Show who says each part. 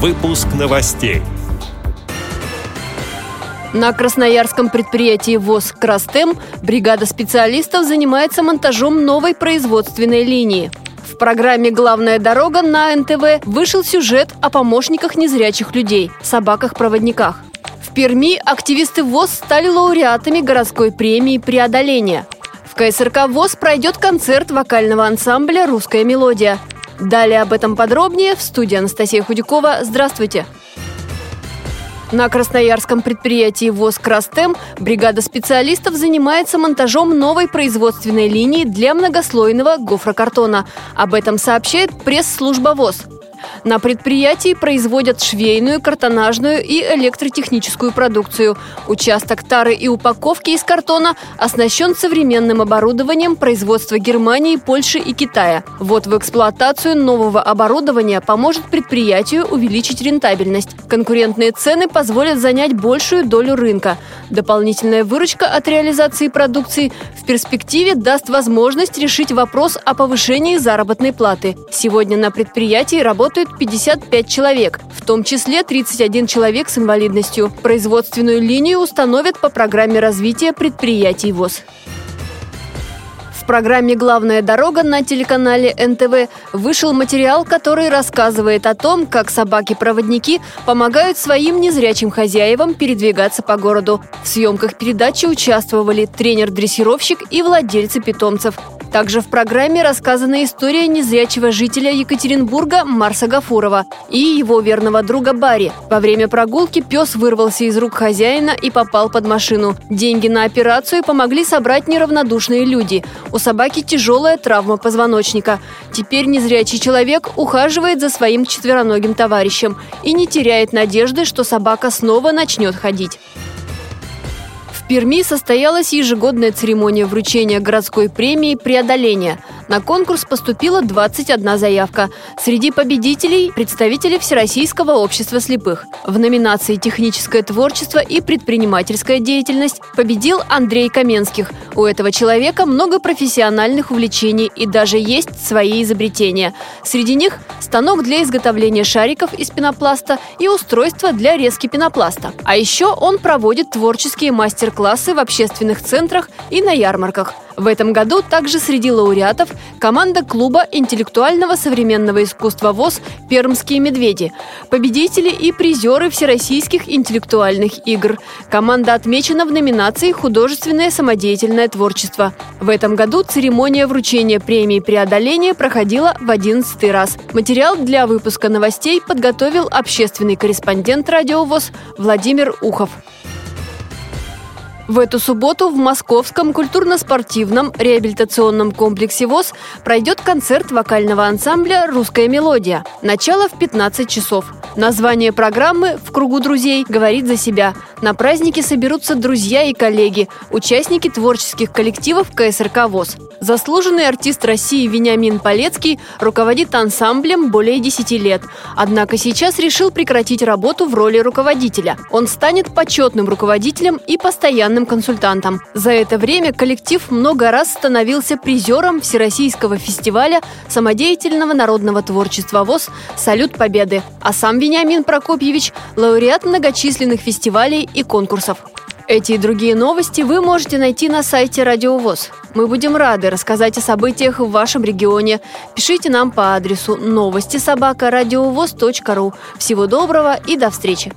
Speaker 1: Выпуск новостей.
Speaker 2: На красноярском предприятии ВОЗ «Крастем» бригада специалистов занимается монтажом новой производственной линии. В программе «Главная дорога» на НТВ вышел сюжет о помощниках незрячих людей – собаках-проводниках. В Перми активисты ВОЗ стали лауреатами городской премии «Преодоление». В КСРК ВОЗ пройдет концерт вокального ансамбля «Русская мелодия». Далее об этом подробнее в студии Анастасия Худякова. Здравствуйте! На красноярском предприятии ВОЗ «Крастем» бригада специалистов занимается монтажом новой производственной линии для многослойного гофрокартона. Об этом сообщает пресс-служба ВОЗ. На предприятии производят швейную, картонажную и электротехническую продукцию. Участок тары и упаковки из картона оснащен современным оборудованием производства Германии, Польши и Китая. Вот в эксплуатацию нового оборудования поможет предприятию увеличить рентабельность. Конкурентные цены позволят занять большую долю рынка. Дополнительная выручка от реализации продукции в перспективе даст возможность решить вопрос о повышении заработной платы. Сегодня на предприятии работают работают 55 человек, в том числе 31 человек с инвалидностью. Производственную линию установят по программе развития предприятий ВОЗ В программе «Главная дорога» на телеканале НТВ вышел материал, который рассказывает о том, как собаки-проводники помогают своим незрячим хозяевам передвигаться по городу. В съемках передачи участвовали тренер-дрессировщик и владельцы питомцев. Также в программе рассказана история незрячего жителя Екатеринбурга Марса Гафурова и его верного друга Барри. Во время прогулки пес вырвался из рук хозяина и попал под машину. Деньги на операцию помогли собрать неравнодушные люди. У собаки тяжелая травма позвоночника. Теперь незрячий человек ухаживает за своим четвероногим товарищем и не теряет надежды, что собака снова начнет ходить. Перми состоялась ежегодная церемония вручения городской премии «Преодоление». На конкурс поступила 21 заявка. Среди победителей – представители Всероссийского общества слепых. В номинации «Техническое творчество и предпринимательская деятельность» победил Андрей Каменских. У этого человека много профессиональных увлечений и даже есть свои изобретения. Среди них – станок для изготовления шариков из пенопласта и устройство для резки пенопласта. А еще он проводит творческие мастер-классы в общественных центрах и на ярмарках – в этом году также среди лауреатов команда клуба интеллектуального современного искусства ВОЗ «Пермские медведи», победители и призеры всероссийских интеллектуальных игр. Команда отмечена в номинации «Художественное самодеятельное творчество». В этом году церемония вручения премии «Преодоление» проходила в 11 раз. Материал для выпуска новостей подготовил общественный корреспондент «Радио ВОЗ» Владимир Ухов. В эту субботу в Московском культурно-спортивном реабилитационном комплексе ВОЗ пройдет концерт вокального ансамбля «Русская мелодия». Начало в 15 часов. Название программы «В кругу друзей» говорит за себя. На празднике соберутся друзья и коллеги, участники творческих коллективов КСРК ВОЗ. Заслуженный артист России Вениамин Полецкий руководит ансамблем более 10 лет. Однако сейчас решил прекратить работу в роли руководителя. Он станет почетным руководителем и постоянным консультантом. За это время коллектив много раз становился призером Всероссийского фестиваля самодеятельного народного творчества ВОЗ «Салют Победы». А сам Вениамин Прокопьевич – лауреат многочисленных фестивалей и конкурсов. Эти и другие новости вы можете найти на сайте Радио ВОЗ. Мы будем рады рассказать о событиях в вашем регионе. Пишите нам по адресу новости собака ру. Всего доброго и до встречи!